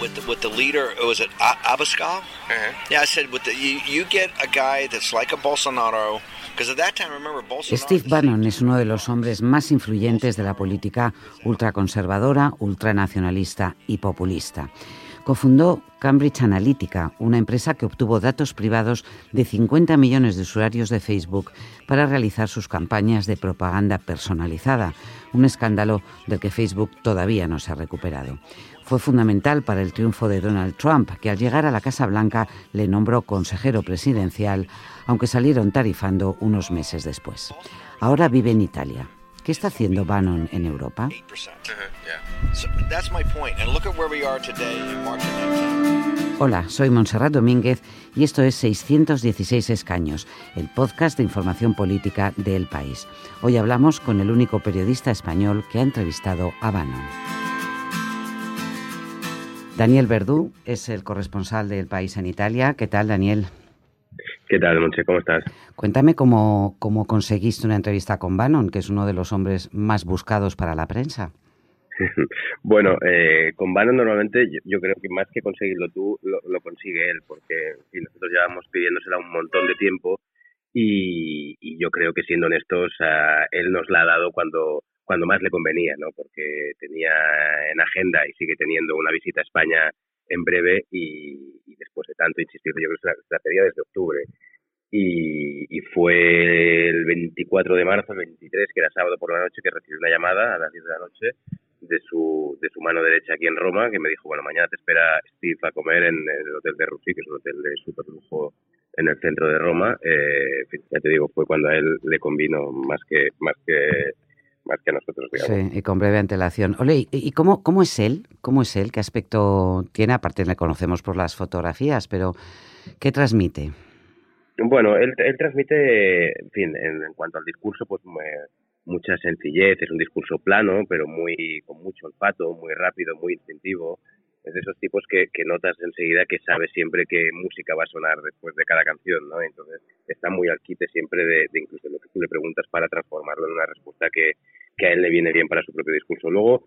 with the, with the leader. Was it Abascal? Uh-huh. Yeah, I said with the, you, you get a guy that's like a Bolsonaro. Steve Bannon es uno de los hombres más influyentes de la política ultraconservadora, ultranacionalista y populista. Cofundó Cambridge Analytica, una empresa que obtuvo datos privados de 50 millones de usuarios de Facebook para realizar sus campañas de propaganda personalizada, un escándalo del que Facebook todavía no se ha recuperado fue fundamental para el triunfo de Donald Trump, que al llegar a la Casa Blanca le nombró consejero presidencial, aunque salieron tarifando unos meses después. Ahora vive en Italia. ¿Qué está haciendo Bannon en Europa? Hola, soy Montserrat Domínguez y esto es 616 Escaños, el podcast de información política de El País. Hoy hablamos con el único periodista español que ha entrevistado a Bannon. Daniel Verdú es el corresponsal del país en Italia. ¿Qué tal, Daniel? ¿Qué tal, Monche? ¿Cómo estás? Cuéntame cómo, cómo conseguiste una entrevista con Bannon, que es uno de los hombres más buscados para la prensa. bueno, eh, con Bannon normalmente yo, creo que más que conseguirlo tú, lo, consigue él, porque nosotros llevamos pidiéndosela un montón de tiempo y, yo creo que siendo honestos, él nos la ha dado cuando cuando más le convenía, ¿no? Porque tenía en agenda y sigue teniendo una visita a España en breve y, después de tanto insistir, yo creo que se la, pedía desde octubre. Y, fue el 24 de marzo, el 23, que era sábado por la noche, que recibí una llamada a las 10 de la noche de su, de su mano derecha aquí en Roma, que me dijo, bueno, mañana te espera Steve a comer en el hotel de Russi, que es un hotel de super lujo en el centro de Roma. Eh, ya te digo, fue cuando a él le convino más que, más que más que nosotros, Sí, y con breve antelación. Ole, ¿y cómo, cómo es él? ¿Cómo es él? ¿Qué aspecto tiene? Aparte le conocemos por las fotografías, pero ¿qué transmite? Bueno, él, él transmite, en fin, en, cuanto al discurso, pues mucha sencillez, es un discurso plano, pero muy con mucho olfato, muy rápido, muy instintivo. Es de esos tipos que, que notas enseguida que sabe siempre qué música va a sonar después de cada canción, ¿no? Entonces está muy al quite siempre de, de incluso lo que tú le preguntas para transformarlo en una respuesta que, que a él le viene bien para su propio discurso. Luego,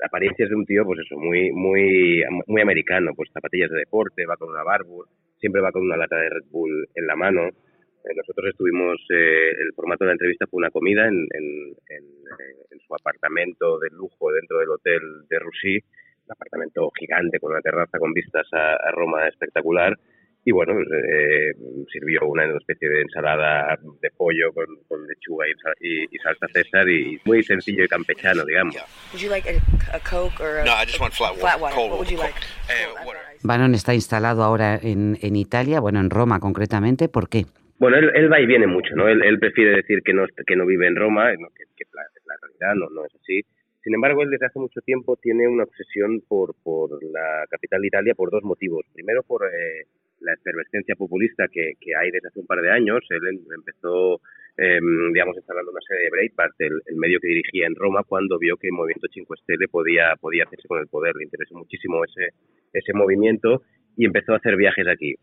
la apariencia es de un tío, pues eso, muy, muy, muy americano, pues zapatillas de deporte, va con una Barbour, siempre va con una lata de Red Bull en la mano. Eh, nosotros estuvimos, eh, el formato de la entrevista fue una comida en, en, en, eh, su apartamento de lujo dentro del hotel de Russi, un apartamento gigante con una terraza con vistas a Roma espectacular y bueno, eh, sirvió una especie de ensalada de pollo con, lechuga y, y, salsa César y muy sencillo y campechano, digamos. Bannon está instalado ahora en, en Italia, bueno, en Roma concretamente, ¿por qué? Bueno, él, va y viene mucho, ¿no? Él, prefiere decir que no, que no vive en Roma, que, que la, la, realidad no, no es así. Sin embargo, él desde hace mucho tiempo tiene una obsesión por, por la capital de Italia por dos motivos. Primero, por eh, la efervescencia populista que, que, hay desde hace un par de años. Él em, empezó, eh, digamos, instalando una serie de Breitbart, el, medio que dirigía en Roma, cuando vio que el movimiento 5 Stelle podía, podía hacerse con el poder. Le interesó muchísimo ese, ese movimiento y empezó a hacer viajes aquí.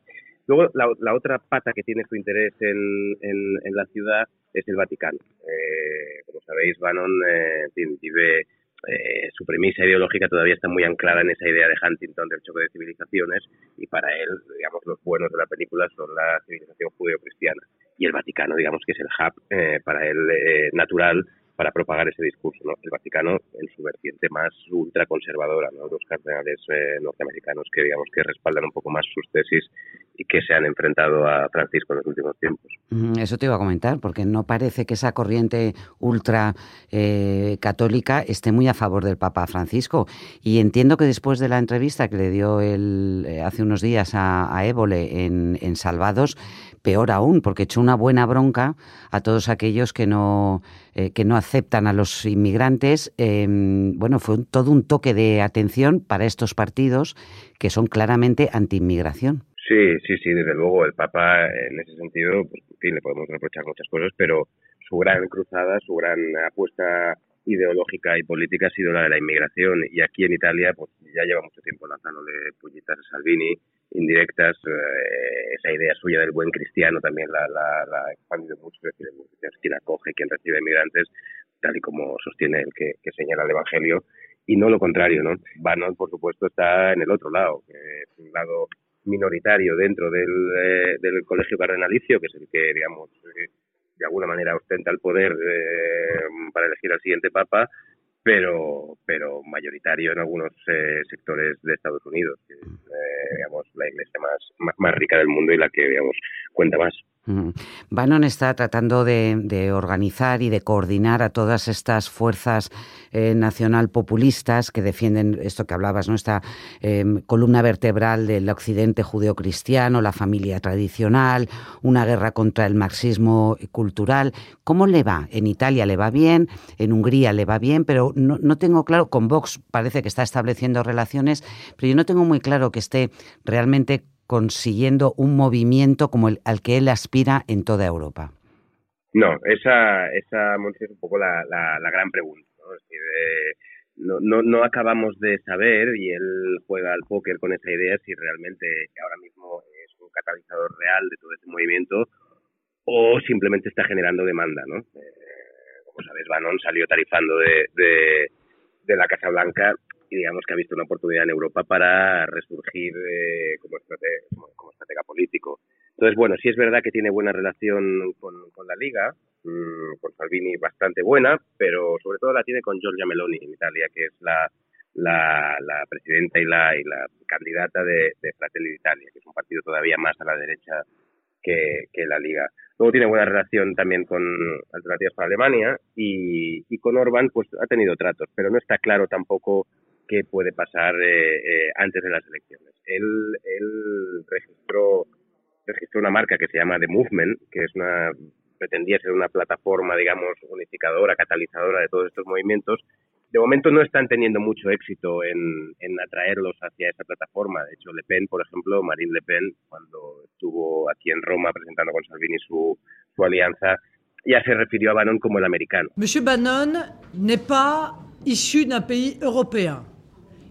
Luego, la, la otra pata que tiene su interés en, en, en la ciudad es el Vaticano. Eh, como sabéis, Bannon eh, vive eh, su premisa ideológica todavía está muy anclada en esa idea de Huntington del choque de civilizaciones y para él, digamos, los buenos de la película son la civilización judeo-cristiana y el Vaticano, digamos, que es el hub eh, para él eh, natural para propagar ese discurso. ¿no? El Vaticano en su vertiente más ultraconservadora, ¿no? los cardenales eh, norteamericanos que digamos que respaldan un poco más sus tesis y que se han enfrentado a Francisco en los últimos tiempos. Eso te iba a comentar, porque no parece que esa corriente ultra eh, esté muy a favor del Papa Francisco. Y entiendo que después de la entrevista que le dio él eh, hace unos días a, a Évole en, en Salvados, peor aún, porque echó una buena bronca a todos aquellos que no, eh, que no aceptan a los inmigrantes. Em, bueno, fue todo un toque de atención para estos partidos que son claramente anti-inmigración. Sí, sí, sí, desde luego. El Papa, en ese sentido, pues, en fin, le podemos reprochar muchas cosas, pero su gran cruzada, su gran apuesta ideológica y política ha sido la de la inmigración. Y aquí en Italia, pues ya lleva mucho tiempo lanzándole puñitas a Salvini, indirectas. Eh, esa idea suya del buen cristiano también la, la, expandido mucho, es decir, quien acoge, quien recibe inmigrantes, tal y como sostiene el que, señala el Evangelio. y no lo contrario, ¿no? Bannon, por supuesto, está en el otro lado, que es un lado minoritario dentro del, eh, del colegio cardenalicio, que es el que, digamos, eh, de alguna manera ostenta el poder eh, para elegir al siguiente papa, pero, pero mayoritario en algunos sectores de Estados Unidos, que es, digamos, la iglesia más, más rica del mundo y la que, digamos, cuenta más. Bannon está tratando de, organizar y de coordinar a todas estas fuerzas eh, nacional populistas que defienden esto que hablabas, nuestra em, columna vertebral del occidente judeocristiano, la familia tradicional, una guerra contra el marxismo cultural. ¿Cómo le va? En Italia le va bien, en Hungría le va bien, pero no, no tengo claro, con Vox parece que está estableciendo relaciones, pero yo no tengo muy claro que esté realmente consiguiendo un movimiento como el al que él aspira en toda Europa? No, esa, esa es un poco la, la, gran pregunta. Eh, ¿no? no, no, acabamos de saber, y él juega al póker con esa idea, si realmente ahora mismo es un catalizador real de todo este movimiento o simplemente está generando demanda. ¿no? Eh, como sabes, Bannon salió tarifando de, de, de la Casa Blanca digamos que ha visto una oportunidad en Europa para resurgir eh, como, estratega, como, estratega político. Entonces, bueno, sí es verdad que tiene buena relación con, la Liga, mmm, con Salvini bastante buena, pero sobre todo la tiene con Giorgia Meloni en Italia, que es la, la, la presidenta y la, y la candidata de, de Fratelli d'Italia, que es un partido todavía más a la derecha que, la Liga. Luego tiene buena relación también con Alternativas para Alemania y con Orban pues ha tenido tratos, pero no está claro tampoco qué puede pasar eh, eh, antes de las elecciones. Él, él registró, registró una marca que se llama The Movement, que es una pretendía ser una plataforma, digamos, unificadora, catalizadora de todos estos movimientos. De momento no están teniendo mucho éxito en, en atraerlos hacia esa plataforma. De hecho, Le Pen, por ejemplo, Marine Le Pen, cuando estuvo aquí en Roma presentando con Salvini su, su alianza, ya se refirió a Bannon como el americano. Monsieur Bannon n'est pas issu d'un pays européen.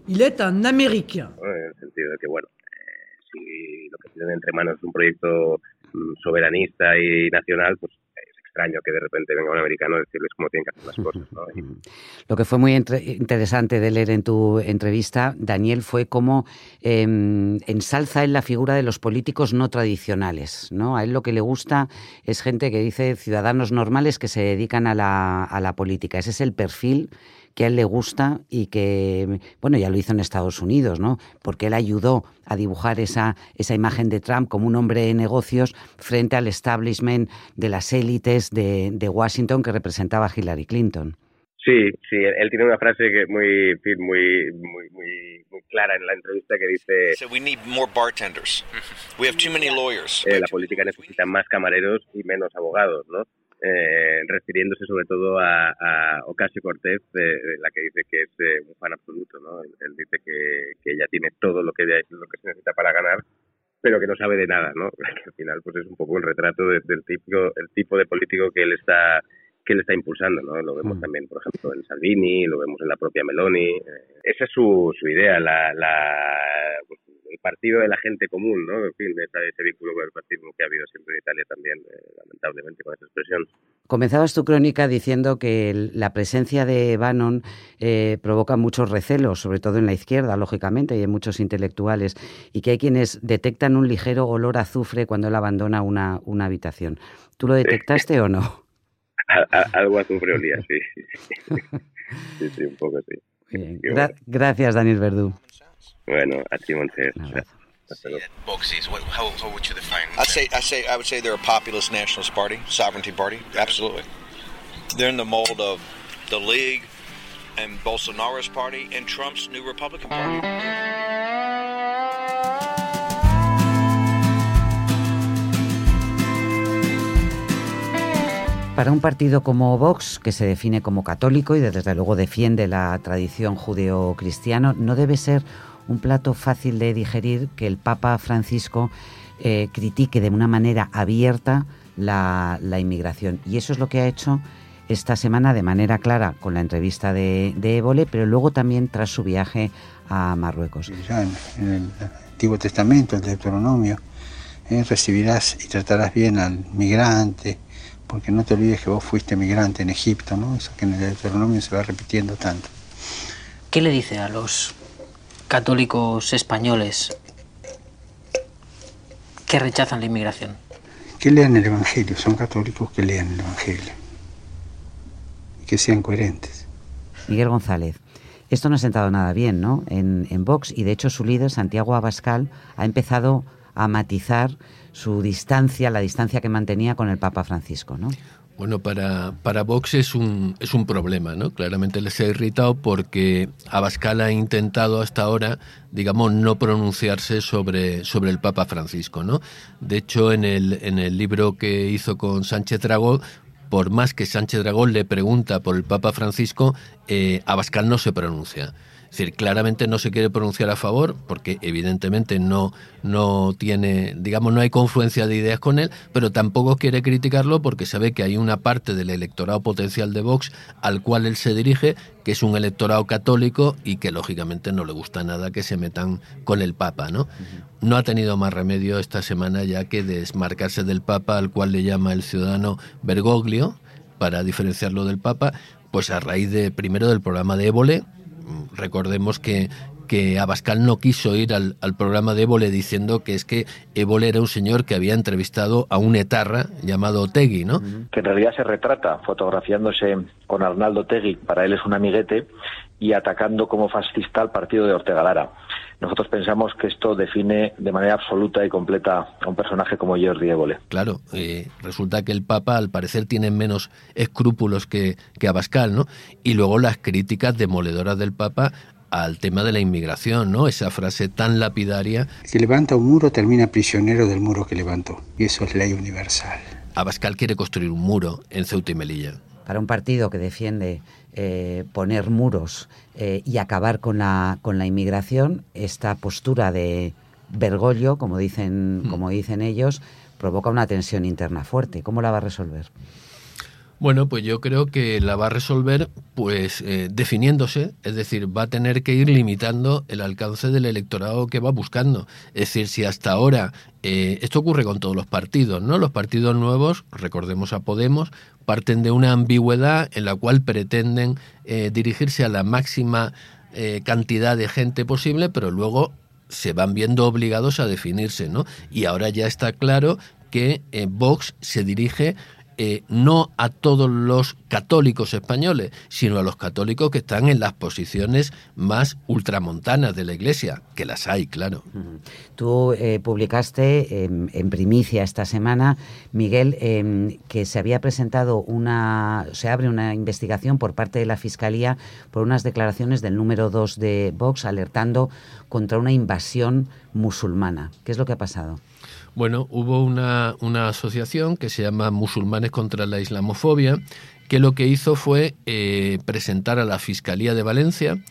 Il est un Américain. En el sentido de que, bueno, eh, si lo que tienen entre manos es un proyecto mm, soberanista y nacional, pues es extraño que de repente venga un americano a decirles cómo tienen que hacer las cosas. ¿no? Lo que fue muy interesante de leer en tu entrevista, Daniel, fue cómo eh, ensalza en la figura de los políticos no tradicionales. ¿no? A él lo que le gusta es gente que dice ciudadanos normales que se dedican a la, a la política. Ese es el perfil que a él le gusta y que, bueno, ya lo hizo en Estados Unidos, ¿no? Porque él ayudó a dibujar esa, esa imagen de Trump como un hombre de negocios frente al establishment de las élites de, de Washington que representaba a Hillary Clinton. Sí, sí, él tiene una frase que muy, muy, muy, muy, muy clara en la entrevista que dice: so we need more bartenders. We have too many lawyers. Eh, la política necesita más camareros y menos abogados, ¿no? Eh, refiriéndose sobre todo a, a Ocasio Cortez, eh, la que dice que es eh, un fan absoluto, ¿no? Él, él dice que, que, ella tiene todo lo que, lo que se necesita para ganar, pero que no sabe de nada, ¿no? Que al final pues es un poco el retrato de, del tipo, el tipo de político que él está que él está impulsando, ¿no? Lo vemos mm. también, por ejemplo, en Salvini, lo vemos en la propia Meloni. Eh, esa es su, su idea, la, la pues, el partido de la gente común, ¿no? En fin, ese vínculo con el partido que ha habido siempre en Italia también, eh, lamentablemente, con esa expresión. Comenzabas tu crónica diciendo que la presencia de Bannon eh, provoca muchos recelos, sobre todo en la izquierda, lógicamente, y en muchos intelectuales, y que hay quienes detectan un ligero olor a azufre cuando él abandona una, una habitación. ¿Tú lo detectaste o no? algo azufre olía, sí. sí, sí, un poco sí. Bien. Gra gracias, Daniel Verdú. Bueno, a ti, Montez. Boxes, what, how, how would you define? I'd say, I say, I would say they're a populist nationalist party, sovereignty party. Absolutely, they're in the mold of the League and Bolsonaro's party and Trump's new Republican Party. Para un partido como Vox, que se define como católico y desde luego defiende la tradición judeo-cristiana, no debe ser un plato fácil de digerir que el Papa Francisco eh, critique de una manera abierta la, inmigración. Y eso es lo que ha hecho esta semana de manera clara con la entrevista de, de Évole, pero luego también tras su viaje a Marruecos. Ya en, el Antiguo Testamento, el Deuteronomio, eh, recibirás y tratarás bien al migrante, porque no te olvides que vos fuiste migrante en Egipto, ¿no? Eso que en el Deuteronomio se va repitiendo tanto. ¿Qué le dice a los católicos españoles que rechazan la inmigración? Que lean el Evangelio, son católicos que lean el Evangelio y que sean coherentes. Miguel González, esto no ha sentado nada bien ¿no? en, en Vox y de hecho su líder, Santiago Abascal, ha empezado a matizar su distancia, la distancia que mantenía con el Papa Francisco, ¿no? Bueno, para, para Vox es un, es un problema, ¿no? Claramente les ha irritado porque Abascal ha intentado hasta ahora, digamos, no pronunciarse sobre, sobre el Papa Francisco, ¿no? De hecho, en el, en el libro que hizo con Sánchez Dragón, por más que Sánchez Dragón le pregunta por el Papa Francisco, eh, Abascal no se pronuncia. Es decir, claramente no se quiere pronunciar a favor porque evidentemente no, no tiene, digamos, no hay confluencia de ideas con él, pero tampoco quiere criticarlo porque sabe que hay una parte del electorado potencial de Vox al cual él se dirige, que es un electorado católico y que lógicamente no le gusta nada que se metan con el Papa, ¿no? No ha tenido más remedio esta semana ya que desmarcarse del Papa, al cual le llama el ciudadano Bergoglio, para diferenciarlo del Papa, pues a raíz de primero del programa de Évole, recordemos que que Abascal no quiso ir al, programa de Évole diciendo que es que Évole era un señor que había entrevistado a un etarra llamado Tegui, ¿no? Que en realidad se retrata fotografiándose con Arnaldo Tegui, para él es un amiguete, y atacando como fascista al partido de Ortega Lara. Nosotros pensamos que esto define de manera absoluta y completa a un personaje como Jordi Évole. Claro, eh, resulta que el Papa al parecer tiene menos escrúpulos que, que Abascal, ¿no? Y luego las críticas demoledoras del Papa al tema de la inmigración, ¿no? Esa frase tan lapidaria. El que levanta un muro termina prisionero del muro que levantó. Y eso es ley universal. Abascal quiere construir un muro en Ceuta y Melilla. Para un partido que defiende eh, poner muros eh, y acabar con la, con la inmigración, esta postura de Bergoglio, como dicen, hmm. como dicen ellos, provoca una tensión interna fuerte. ¿Cómo la va a resolver? Bueno, pues yo creo que la va a resolver pues eh, definiéndose, es decir, va a tener que ir limitando el alcance del electorado que va buscando. Es decir, si hasta ahora esto ocurre con todos los partidos, ¿no? Los partidos nuevos, recordemos a Podemos, parten de una ambigüedad en la cual pretenden eh, dirigirse a la máxima eh, cantidad de gente posible, pero luego se van viendo obligados a definirse, ¿no? Y ahora ya está claro que eh, Vox se dirige eh, no a todos los católicos españoles, sino a los católicos que están en las posiciones más ultramontanas de la Iglesia, que las hay, claro. Tú eh, publicaste en primicia esta semana, Miguel, em, que se había presentado una, se abre una investigación por parte de la Fiscalía por unas declaraciones del número 2 de Vox alertando contra una invasión musulmana. ¿Qué es lo que ha pasado? Bueno, hubo una, asociación que se llama Musulmanes contra la Islamofobia, que lo que hizo fue eh, presentar a la Fiscalía de Valencia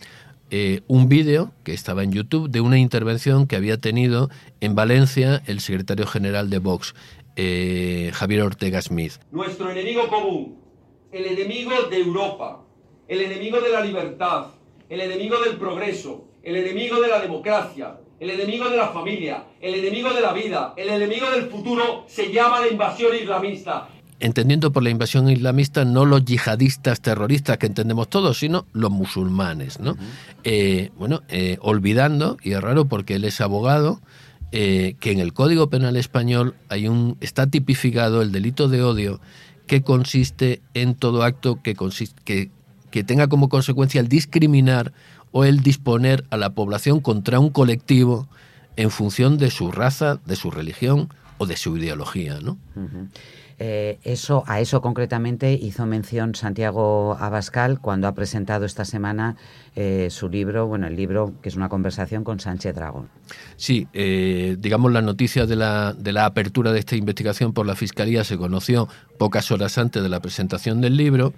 eh, un vídeo que estaba en YouTube de una intervención que había tenido en Valencia el secretario general de Vox, eh, Javier Ortega Smith. Nuestro enemigo común, el enemigo de Europa, el enemigo de la libertad, el enemigo del progreso, el enemigo de la democracia, el enemigo de la familia, el enemigo de la vida, el enemigo del futuro se llama la invasión islamista. Entendiendo por la invasión islamista no los yihadistas terroristas que entendemos todos, sino los musulmanes, ¿no? Eh, bueno, eh, olvidando, y es raro porque él es abogado, eh, que en el Código Penal español hay un está tipificado el delito de odio que consiste en todo acto que, que, que tenga como consecuencia el discriminar o el disponer a la población contra un colectivo en función de su raza, de su religión o de su ideología, ¿no? Eh, eso, a eso concretamente hizo mención Santiago Abascal cuando ha presentado esta semana eh, su libro, bueno, el libro que es una conversación con Sánchez Dragón. Sí, eh, digamos la noticia de la, de la apertura de esta investigación por la Fiscalía se conoció pocas horas antes de la presentación del libro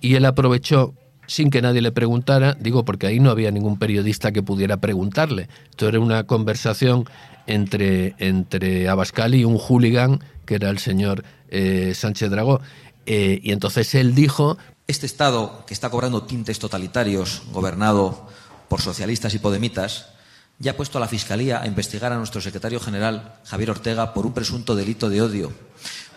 y él aprovechó sin que nadie le preguntara, digo porque ahí no había ningún periodista que pudiera preguntarle. Esto era una conversación entre, entre Abascal y un hooligan que era el señor eh, Sánchez Dragó. Eh, y entonces él dijo... Este Estado que está cobrando tintes totalitarios, gobernado por socialistas y podemitas, ya ha puesto a la Fiscalía a investigar a nuestro secretario general, Javier Ortega, por un presunto delito de odio,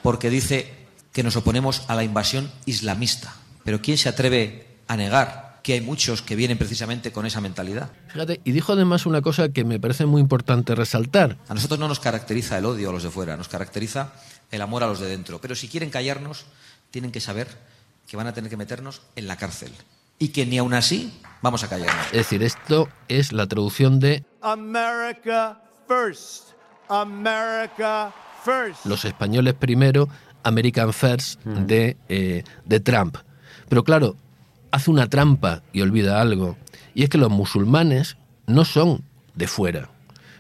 porque dice que nos oponemos a la invasión islamista. Pero ¿quién se atreve a negar que hay muchos que vienen precisamente con esa mentalidad. Fíjate, y dijo además una cosa que me parece muy importante resaltar. A nosotros no nos caracteriza el odio a los de fuera, nos caracteriza el amor a los de dentro. Pero si quieren callarnos, tienen que saber que van a tener que meternos en la cárcel. Y que ni aún así vamos a callarnos. Es decir, esto es la traducción de America First. America First. Los españoles primero, American First de, eh, de Trump. Pero claro, hace una trampa y olvida algo. Y es que los musulmanes no son de fuera.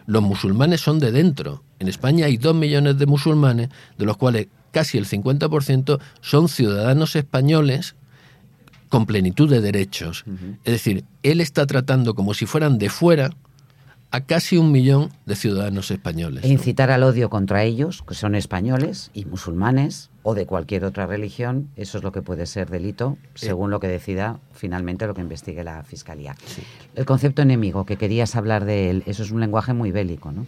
Los musulmanes son de dentro. En España hay dos millones de musulmanes, de los cuales casi el 50% son ciudadanos españoles con plenitud de derechos. Es decir, él está tratando como si fueran de fuera a casi un millón de ciudadanos españoles. E incitar al odio contra ellos, que son españoles y musulmanes, o de cualquier otra religión, eso es lo que puede ser delito, según lo que decida finalmente lo que investigue la Fiscalía. El concepto enemigo, que querías hablar de él, eso es un lenguaje muy bélico, ¿no?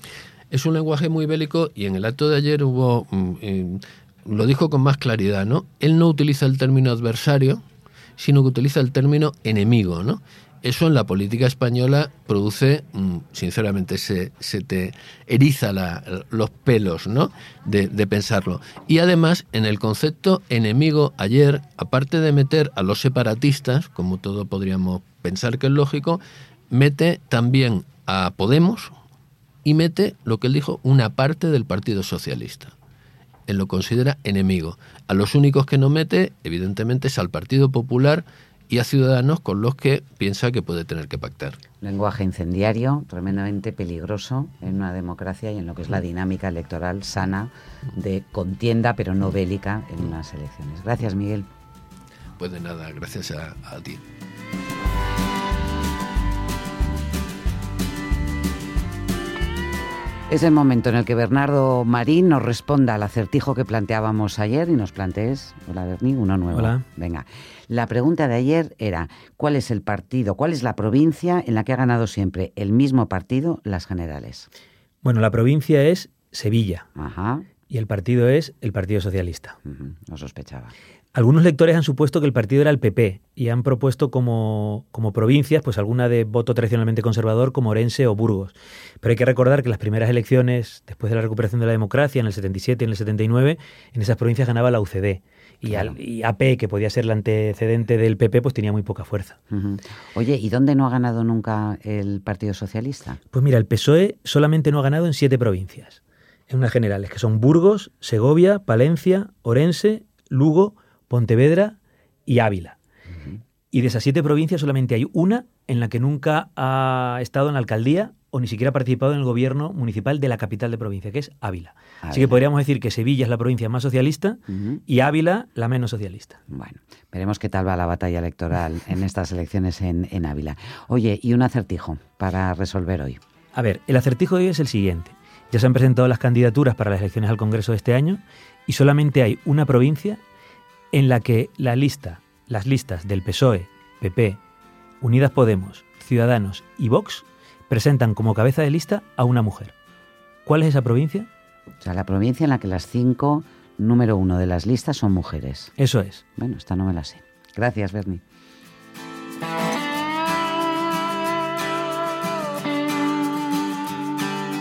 Es un lenguaje muy bélico y en el acto de ayer hubo, mm, eh, lo dijo con más claridad, ¿no? Él no utiliza el término adversario, sino que utiliza el término enemigo, ¿no? Eso en la política española produce, mm, sinceramente, se, se te eriza los pelos ¿no? de, de pensarlo. Y además, en el concepto enemigo, ayer, aparte de meter a los separatistas, como todo podríamos pensar que es lógico, mete también a Podemos y mete lo que él dijo, una parte del Partido Socialista. Él lo considera enemigo. A los únicos que no mete, evidentemente, es al Partido Popular y a Ciudadanos con los que piensa que puede tener que pactar. Lenguaje incendiario, tremendamente peligroso en una democracia y en lo que es la dinámica electoral sana de contienda, pero no bélica, en unas elecciones. Gracias, Miguel. Pues de nada, gracias a, a ti. Es el momento en el que Bernardo Marín nos responda al acertijo que planteábamos ayer y nos plantees, hola Berni, uno nuevo. Hola. Venga, la pregunta de ayer era, ¿cuál es el partido, cuál es la provincia en la que ha ganado siempre el mismo partido las generales? Bueno, la provincia es Sevilla Ajá, y el partido es el Partido Socialista. ujú, no sospechaba. Algunos lectores han supuesto que el partido era el PP y han propuesto como, como provincias, pues alguna de voto tradicionalmente conservador como Orense o Burgos. Pero hay que recordar que las primeras elecciones, después de la recuperación de la democracia, en el 77 y en el 79, en esas provincias ganaba la UCD. Y, Claro. al- y AP, que podía ser el antecedente del PP, pues tenía muy poca fuerza. Oye, ¿y dónde no ha ganado nunca el Partido Socialista? Pues mira, el PSOE solamente no ha ganado en siete provincias, en unas generales, que son Burgos, Segovia, Palencia, Orense, Lugo, Pontevedra y Ávila. Y de esas siete provincias solamente hay una en la que nunca ha estado en la alcaldía o ni siquiera ha participado en el gobierno municipal de la capital de provincia, que es Ávila. Así que podríamos decir que Sevilla es la provincia más socialista y Ávila la menos socialista. Bueno, veremos qué tal va la batalla electoral en estas elecciones en, en Ávila. Oye, y un acertijo para resolver hoy. A ver, el acertijo de hoy es el siguiente. Ya se han presentado las candidaturas para las elecciones al Congreso de este año y solamente hay una provincia en la que la lista, las listas del PSOE, PP, Unidas Podemos, Ciudadanos y Vox presentan como cabeza de lista a una mujer. ¿Cuál es esa provincia? O sea, la provincia en la que las cinco número uno de las listas son mujeres. Eso es. Bueno, esta no me la sé. Gracias, Bernie.